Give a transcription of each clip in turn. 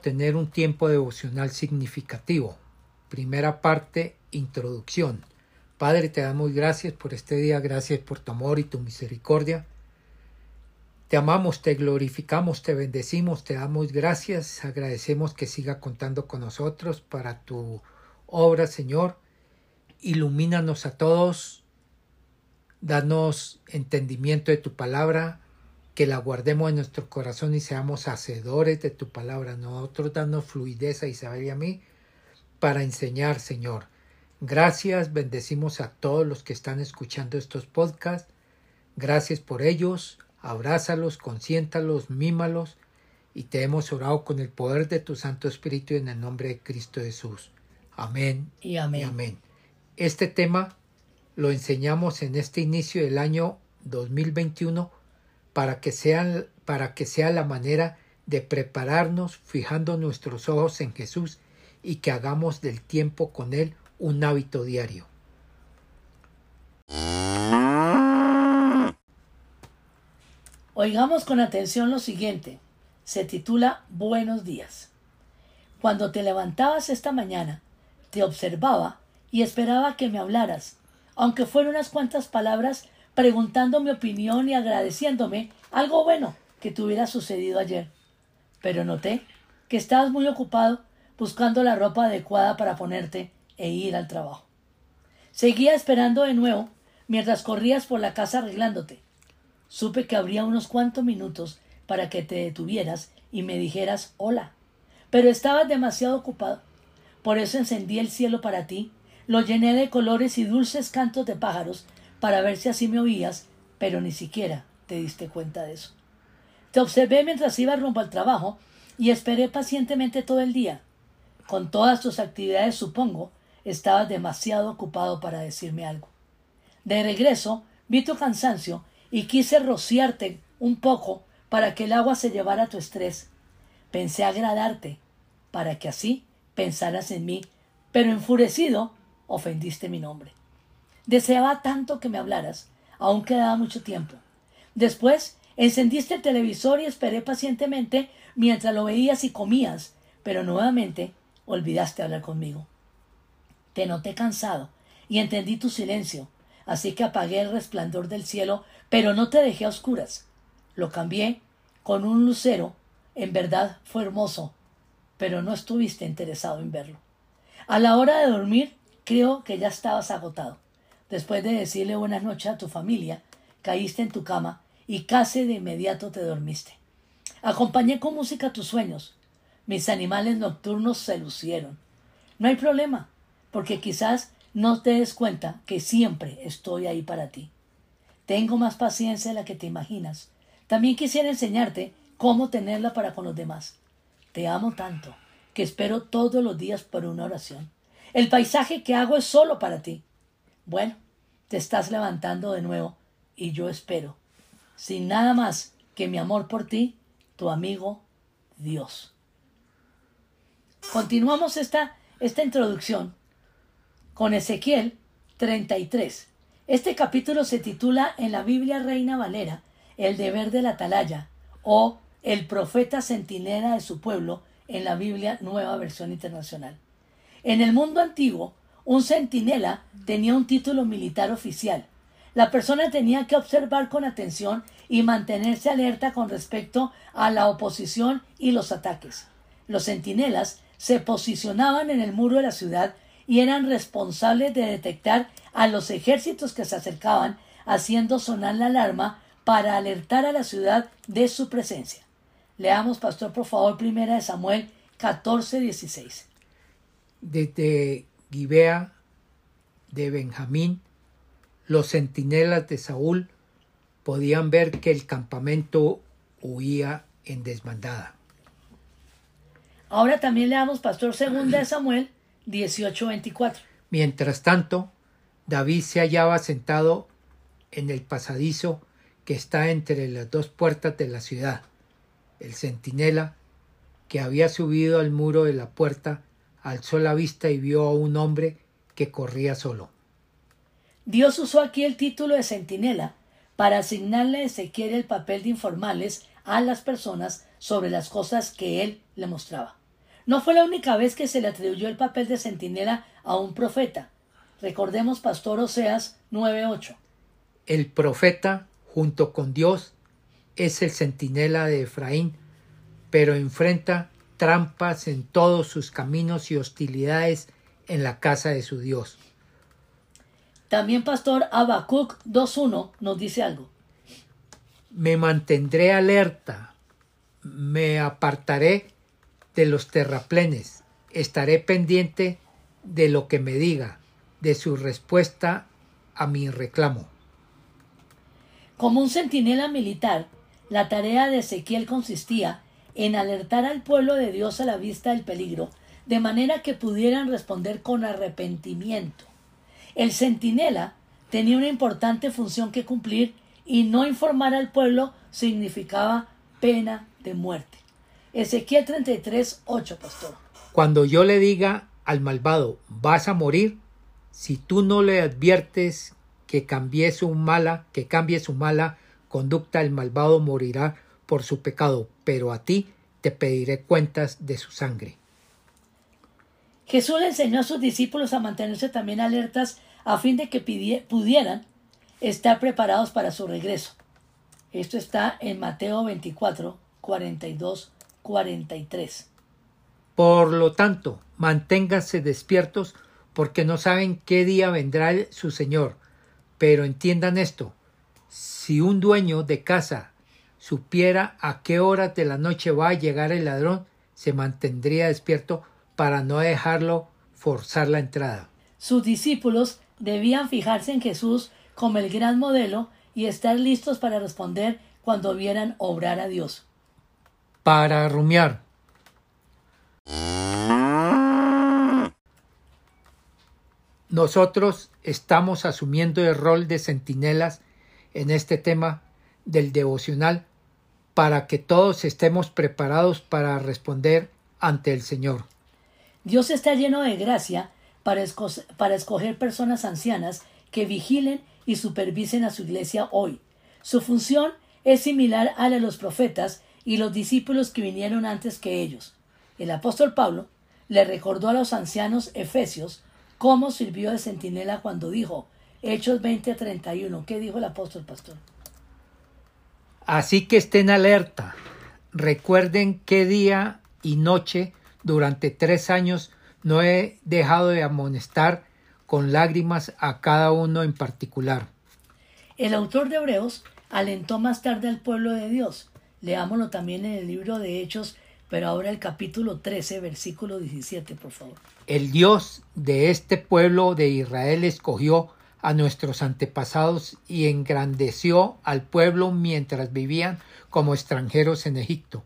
cómo tener un tiempo devocional significativo. Primera parte, introducción. Padre, te damos gracias por este día, gracias por tu amor y tu misericordia. Te amamos, te glorificamos, te bendecimos, te damos gracias, agradecemos que siga contando con nosotros para tu obra, Señor. Ilumínanos a todos, danos entendimiento de tu palabra, que la guardemos en nuestro corazón y seamos hacedores de tu palabra. Nosotros danos fluidez a Isabel y a mí para enseñar, Señor. Gracias, bendecimos a todos los que están escuchando estos podcasts. Gracias por ellos. Abrázalos, consiéntalos, mímalos y te hemos orado con el poder de tu Santo Espíritu en el nombre de Cristo Jesús. Amén y amén. Y amén. Este tema lo enseñamos en este inicio del año 2021 para que, sean, para que sea la manera de prepararnos fijando nuestros ojos en Jesús y que hagamos del tiempo con Él un hábito diario. Oigamos con atención lo siguiente. Se titula Buenos días. Cuando te levantabas esta mañana, te observaba y esperaba que me hablaras, aunque fueran unas cuantas palabras preguntando mi opinión y agradeciéndome algo bueno que te hubiera sucedido ayer. Pero noté que estabas muy ocupado buscando la ropa adecuada para ponerte e ir al trabajo. Seguía esperando de nuevo mientras corrías por la casa arreglándote. Supe que habría unos cuantos minutos para que te detuvieras y me dijeras hola. Pero estabas demasiado ocupado. Por eso encendí el cielo para ti, lo llené de colores y dulces cantos de pájaros para ver si así me oías, pero ni siquiera te diste cuenta de eso. Te observé mientras iba rumbo al trabajo y esperé pacientemente todo el día. Con todas tus actividades, supongo, estabas demasiado ocupado para decirme algo. De regreso, vi tu cansancio y quise rociarte un poco para que el agua se llevara tu estrés. Pensé agradarte, para que así pensaras en mí, pero enfurecido ofendiste mi nombre. Deseaba tanto que me hablaras. Aún quedaba mucho tiempo. Después encendiste el televisor y esperé pacientemente mientras lo veías y comías, pero nuevamente olvidaste hablar conmigo. Te noté cansado y entendí tu silencio, así que apagué el resplandor del cielo, pero no te dejé a oscuras. Lo cambié con un lucero. En verdad fue hermoso, pero no estuviste interesado en verlo. A la hora de dormir, creo que ya estabas agotado. Después de decirle buenas noches a tu familia, caíste en tu cama y casi de inmediato te dormiste. Acompañé con música tus sueños. Mis animales nocturnos se lucieron. No hay problema, porque quizás no te des cuenta que siempre estoy ahí para ti. Tengo más paciencia de la que te imaginas. También quisiera enseñarte cómo tenerla para con los demás. Te amo tanto que espero todos los días por una oración. El paisaje que hago es solo para ti. Bueno, te estás levantando de nuevo y yo espero, sin nada más que mi amor por ti, tu amigo Dios. Continuamos esta, esta introducción con Ezequiel 33. Este capítulo se titula en la Biblia Reina Valera El deber de la atalaya o El profeta centinela de su pueblo en la Biblia Nueva Versión Internacional. En el mundo antiguo, un centinela tenía un título militar oficial. La persona tenía que observar con atención y mantenerse alerta con respecto a la oposición y los ataques. Los centinelas se posicionaban en el muro de la ciudad y eran responsables de detectar a los ejércitos que se acercaban, haciendo sonar la alarma para alertar a la ciudad de su presencia. Leamos, pastor, por favor, primera de Samuel 14, 16. Desde Gibea de Benjamín, los centinelas de Saúl podían ver que el campamento huía en desbandada. Ahora también leamos Pastor Segunda de Samuel 18:24. Mientras tanto, David se hallaba sentado en el pasadizo que está entre las dos puertas de la ciudad. El centinela, que había subido al muro de la puerta, alzó la vista y vio a un hombre que corría solo. Dios usó aquí el título de centinela para asignarle a Ezequiel el papel de informales a las personas sobre las cosas que él le mostraba. No fue la única vez que se le atribuyó el papel de centinela a un profeta. Recordemos Pastor Oseas 9:8. El profeta, junto con Dios, es el centinela de Efraín, pero enfrenta trampas en todos sus caminos y hostilidades en la casa de su Dios. También Pastor Habacuc 2.1 nos dice algo. Me mantendré alerta, me apartaré de los terraplenes, estaré pendiente de lo que me diga, de su respuesta a mi reclamo. Como un centinela militar, la tarea de Ezequiel consistía en alertar al pueblo de Dios a la vista del peligro, de manera que pudieran responder con arrepentimiento. El centinela tenía una importante función que cumplir y no informar al pueblo significaba pena de muerte. Ezequiel 33, 8, pastor. Cuando yo le diga al malvado, vas a morir, si tú no le adviertes que cambie su mala, que cambie su mala conducta, el malvado morirá por su pecado, pero a ti te pediré cuentas de su sangre. Jesús le enseñó a sus discípulos a mantenerse también alertas a fin de que pudieran estar preparados para su regreso. Esto está en Mateo 24, 42 43. Por lo tanto, manténganse despiertos porque no saben qué día vendrá su Señor. Pero entiendan esto, si un dueño de casa supiera a qué horas de la noche va a llegar el ladrón, se mantendría despierto para no dejarlo forzar la entrada. Sus discípulos debían fijarse en Jesús como el gran modelo y estar listos para responder cuando vieran obrar a Dios para rumiar. Nosotros estamos asumiendo el rol de centinelas en este tema del devocional para que todos estemos preparados para responder ante el Señor. Dios está lleno de gracia para, escoger personas ancianas que vigilen y supervisen a su iglesia hoy. Su función es similar a la de los profetas y los discípulos que vinieron antes que ellos. El apóstol Pablo le recordó a los ancianos efesios cómo sirvió de centinela cuando dijo, Hechos 20:31. ¿Qué dijo el apóstol pastor? Así que estén alerta. Recuerden qué día y noche durante tres años no he dejado de amonestar con lágrimas a cada uno en particular. El autor de Hebreos alentó más tarde al pueblo de Dios Leámoslo también en el libro de Hechos, pero ahora el capítulo 13, versículo 17, por favor. El Dios de este pueblo de Israel escogió a nuestros antepasados y engrandeció al pueblo mientras vivían como extranjeros en Egipto.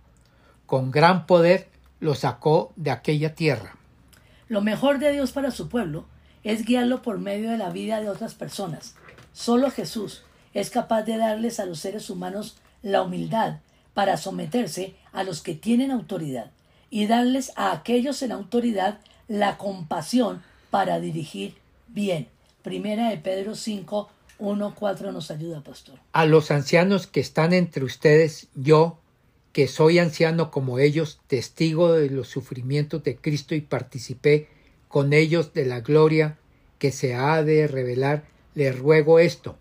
Con gran poder lo sacó de aquella tierra. Lo mejor de Dios para su pueblo es guiarlo por medio de la vida de otras personas. Solo Jesús es capaz de darles a los seres humanos la humildad para someterse a los que tienen autoridad y darles a aquellos en autoridad la compasión para dirigir bien. Primera de Pedro 5, 1, 4 nos ayuda, pastor. A los ancianos que están entre ustedes, yo, que soy anciano como ellos, testigo de los sufrimientos de Cristo y participé con ellos de la gloria que se ha de revelar, les ruego esto.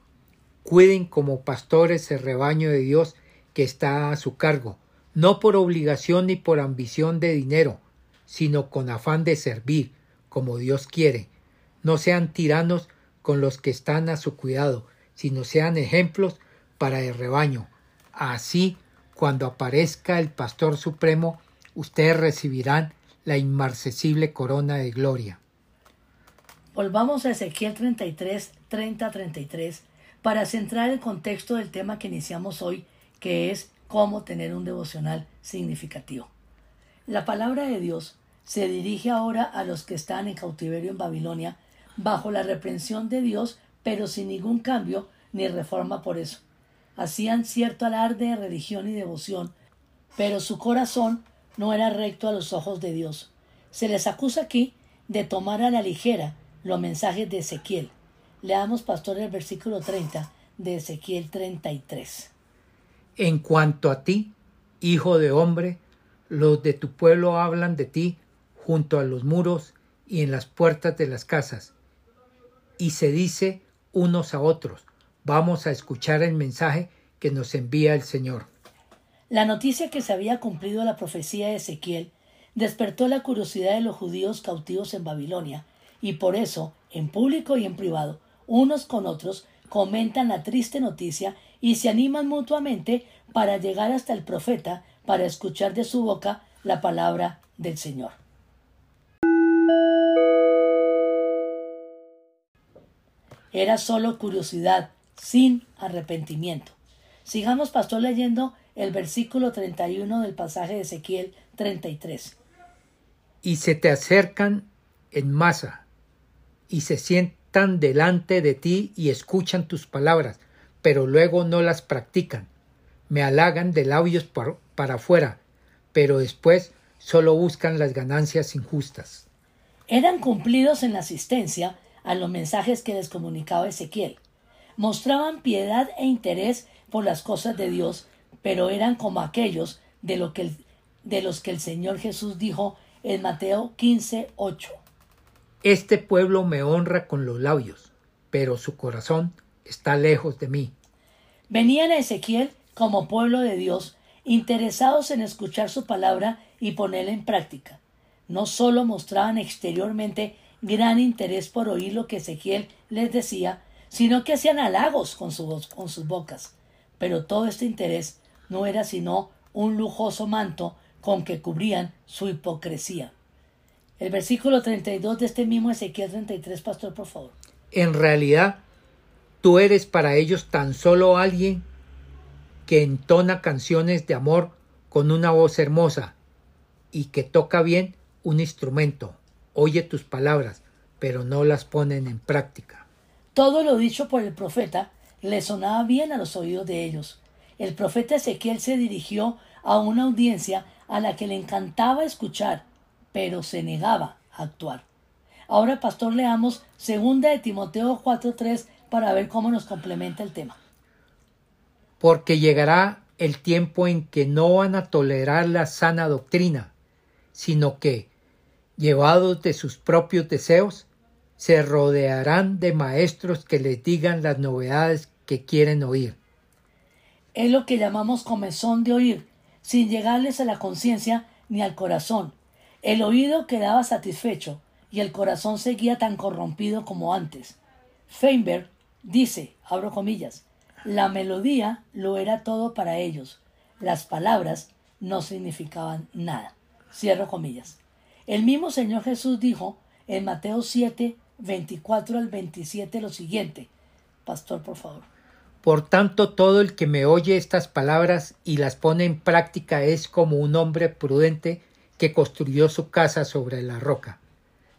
Cuiden como pastores el rebaño de Dios que está a su cargo, no por obligación ni por ambición de dinero, sino con afán de servir, como Dios quiere. No sean tiranos con los que están a su cuidado, sino sean ejemplos para el rebaño. Así, cuando aparezca el Pastor Supremo, ustedes recibirán la inmarcesible corona de gloria. Volvamos a Ezequiel 33, 30-33 para centrar el contexto del tema que iniciamos hoy que es cómo tener un devocional significativo. La palabra de Dios se dirige ahora a los que están en cautiverio en Babilonia bajo la reprensión de Dios, pero sin ningún cambio ni reforma por eso. Hacían cierto alarde de religión y devoción, pero su corazón no era recto a los ojos de Dios. Se les acusa aquí de tomar a la ligera los mensajes de Ezequiel. Leamos, pastor, el versículo 30 de Ezequiel 33. En cuanto a ti, Hijo de hombre, los de tu pueblo hablan de ti junto a los muros y en las puertas de las casas. Y se dice unos a otros, vamos a escuchar el mensaje que nos envía el Señor. La noticia que se había cumplido la profecía de Ezequiel despertó la curiosidad de los judíos cautivos en Babilonia, y por eso, en público y en privado, unos con otros comentan la triste noticia y se animan mutuamente para llegar hasta el profeta para escuchar de su boca la palabra del Señor. Era solo curiosidad, sin arrepentimiento. Sigamos, pastor, leyendo el versículo 31 del pasaje de Ezequiel 33. Y se te acercan en masa, y se sientan delante de ti y escuchan tus palabras, pero luego no las practican. Me halagan de labios para afuera, pero después solo buscan las ganancias injustas. Eran cumplidos en la asistencia a los mensajes que les comunicaba Ezequiel. Mostraban piedad e interés por las cosas de Dios, pero eran como aquellos de, lo que de los que el Señor Jesús dijo en Mateo 15, 8. Este pueblo me honra con los labios, pero su corazón está lejos de mí. Venían a Ezequiel como pueblo de Dios, interesados en escuchar su palabra y ponerla en práctica. No solo mostraban exteriormente gran interés por oír lo que Ezequiel les decía, sino que hacían halagos con, con sus bocas. Pero todo este interés no era sino un lujoso manto con que cubrían su hipocresía. El versículo 32 de este mismo Ezequiel 33, pastor, por favor. En realidad, tú eres para ellos tan solo alguien que entona canciones de amor con una voz hermosa y que toca bien un instrumento, oye tus palabras, pero no las ponen en práctica. Todo lo dicho por el profeta le sonaba bien a los oídos de ellos. El profeta Ezequiel se dirigió a una audiencia a la que le encantaba escuchar, pero se negaba a actuar. Ahora, pastor, leamos segunda de Timoteo 4.3 para ver cómo nos complementa el tema. Porque llegará el tiempo en que no van a tolerar la sana doctrina, sino que, llevados de sus propios deseos, se rodearán de maestros que les digan las novedades que quieren oír. Es lo que llamamos comezón de oír, sin llegarles a la conciencia ni al corazón. El oído quedaba satisfecho y el corazón seguía tan corrompido como antes. Feinberg dice, abro comillas, la melodía lo era todo para ellos, las palabras no significaban nada. Cierro comillas. El mismo Señor Jesús dijo en Mateo 7, 24 al 27 lo siguiente. Pastor, por favor. Por tanto, todo el que me oye estas palabras y las pone en práctica es como un hombre prudente que construyó su casa sobre la roca.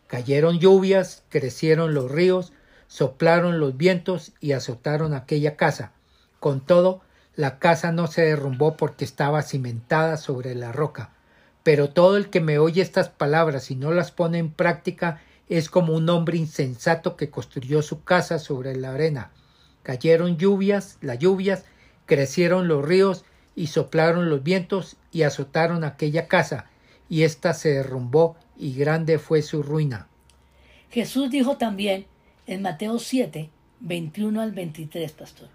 Cayeron lluvias, crecieron los ríos, soplaron los vientos y azotaron aquella casa. Con todo, la casa no se derrumbó porque estaba cimentada sobre la roca. Pero todo el que me oye estas palabras y no las pone en práctica es como un hombre insensato que construyó su casa sobre la arena. Cayeron lluvias, las lluvias, crecieron los ríos y soplaron los vientos y azotaron aquella casa, y ésta se derrumbó y grande fue su ruina. Jesús dijo también en Mateo 7, 21 al 23, pastor.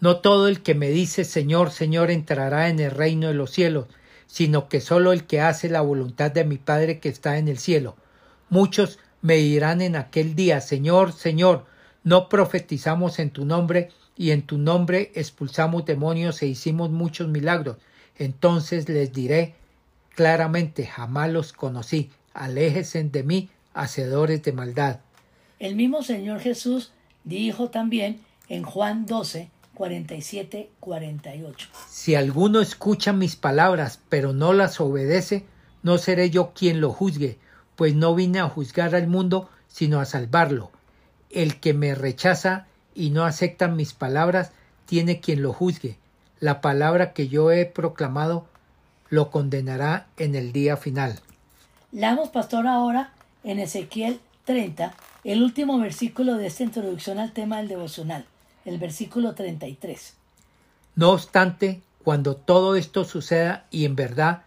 No todo el que me dice Señor, Señor entrará en el reino de los cielos, sino que solo el que hace la voluntad de mi Padre que está en el cielo. Muchos me dirán en aquel día, Señor, Señor, no profetizamos en tu nombre y en tu nombre expulsamos demonios e hicimos muchos milagros. Entonces les diré claramente, jamás los conocí, aléjense de mí, hacedores de maldad. El mismo Señor Jesús dijo también en Juan 12, 47, 48. Si alguno escucha mis palabras, pero no las obedece, no seré yo quien lo juzgue, pues no vine a juzgar al mundo, sino a salvarlo. El que me rechaza y no acepta mis palabras, tiene quien lo juzgue. La palabra que yo he proclamado lo condenará en el día final. Leamos, pastor, ahora en Ezequiel 30, el último versículo de esta introducción al tema del devocional, el versículo 33. No obstante, cuando todo esto suceda y en verdad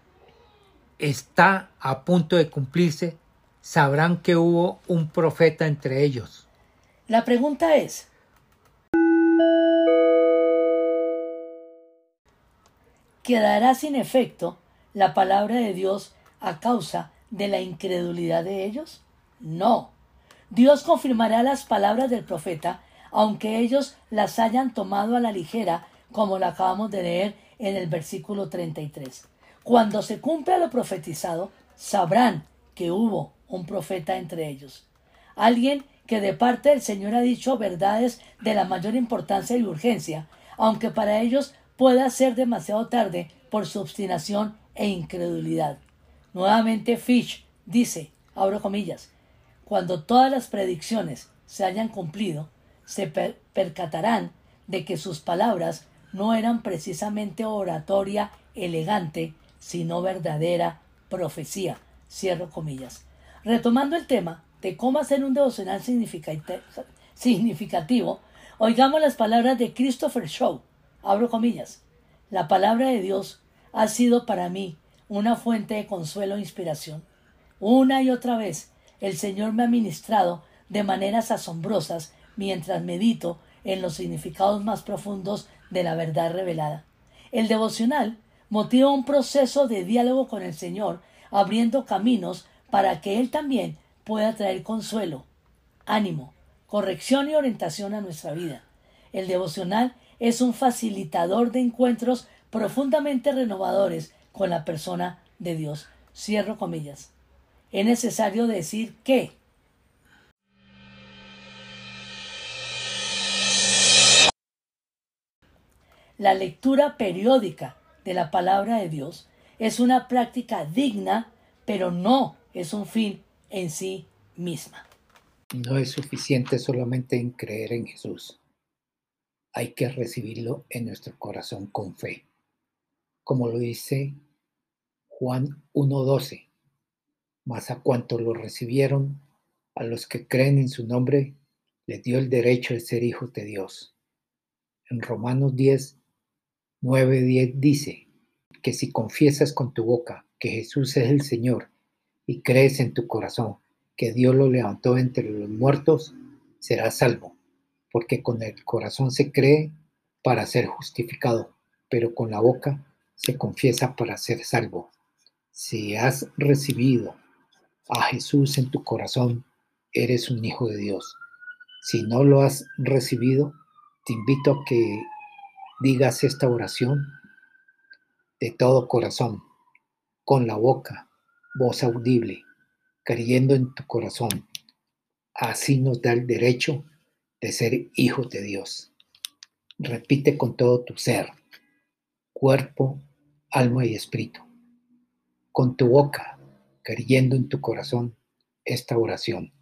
está a punto de cumplirse, sabrán que hubo un profeta entre ellos. La pregunta es, ¿quedará sin efecto la palabra de Dios a causa de la incredulidad de ellos? No. Dios confirmará las palabras del profeta, aunque ellos las hayan tomado a la ligera, como lo acabamos de leer en el versículo 33. Cuando se cumpla lo profetizado, sabrán que hubo un profeta entre ellos. Alguien que de parte del Señor ha dicho verdades de la mayor importancia y urgencia, aunque para ellos pueda ser demasiado tarde por su obstinación e incredulidad. Nuevamente Fish dice, abro comillas, cuando todas las predicciones se hayan cumplido, se percatarán de que sus palabras no eran precisamente oratoria elegante, sino verdadera profecía. Cierro comillas. Retomando el tema de cómo hacer un devocional significativo, oigamos las palabras de Christopher Shaw. Abro comillas. La palabra de Dios ha sido para mí una fuente de consuelo e inspiración. Una y otra vez el Señor me ha ministrado de maneras asombrosas mientras medito en los significados más profundos de la verdad revelada. El devocional motiva un proceso de diálogo con el Señor, abriendo caminos para que Él también pueda traer consuelo, ánimo, corrección y orientación a nuestra vida. El devocional es un facilitador de encuentros profundamente renovadores con la persona de Dios. Cierro comillas. Es necesario decir que la lectura periódica de la palabra de Dios es una práctica digna, pero no es un fin en sí misma. No es suficiente solamente en creer en Jesús. Hay que recibirlo en nuestro corazón con fe. Como lo dice Juan 1.12. Mas a cuanto lo recibieron, a los que creen en su nombre, les dio el derecho de ser hijos de Dios. En Romanos 10, 9.10 dice que si confiesas con tu boca que Jesús es el Señor y crees en tu corazón que Dios lo levantó entre los muertos, serás salvo, porque con el corazón se cree para ser justificado, pero con la boca se confiesa para ser salvo. Si has recibido a Jesús en tu corazón, eres un hijo de Dios. Si no lo has recibido, te invito a que digas esta oración de todo corazón, con la boca, voz audible, creyendo en tu corazón. Así nos da el derecho de ser hijos de Dios. Repite con todo tu ser, cuerpo, alma y espíritu. Con tu boca, creyendo en tu corazón esta oración.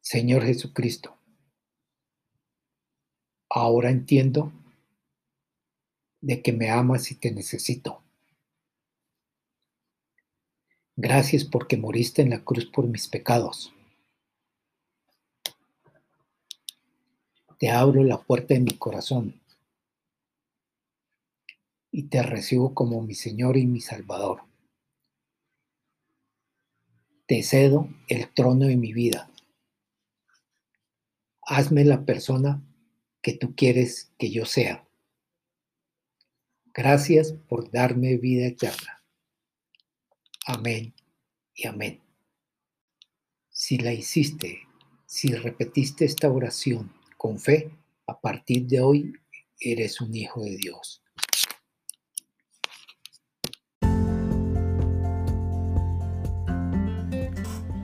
Señor Jesucristo, ahora entiendo de que me amas y te necesito. Gracias porque moriste en la cruz por mis pecados. Te abro la puerta de mi corazón y te recibo como mi Señor y mi Salvador. Te cedo el trono de mi vida. Hazme la persona que tú quieres que yo sea. Gracias por darme vida eterna. Amén y amén. Si la hiciste, si repetiste esta oración con fe, a partir de hoy eres un hijo de Dios.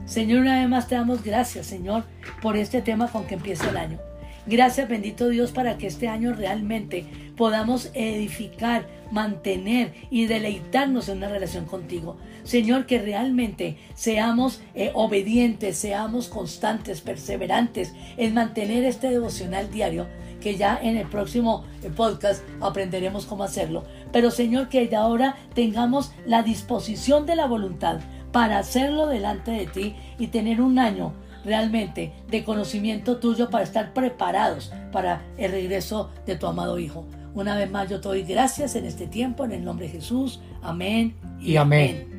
Señor, una vez más te damos gracias, Señor, por este tema con que empieza el año. Gracias, bendito Dios, para que este año realmente podamos edificar, mantener y deleitarnos en una relación contigo. Señor, que realmente seamos eh, obedientes, seamos constantes, perseverantes en mantener este devocional diario que ya en el próximo eh, podcast aprenderemos cómo hacerlo. Pero Señor, que de ahora tengamos la disposición de la voluntad para hacerlo delante de ti y tener un año realmente de conocimiento tuyo para estar preparados para el regreso de tu amado Hijo. Una vez más yo te doy gracias en este tiempo, en el nombre de Jesús. Amén y amén.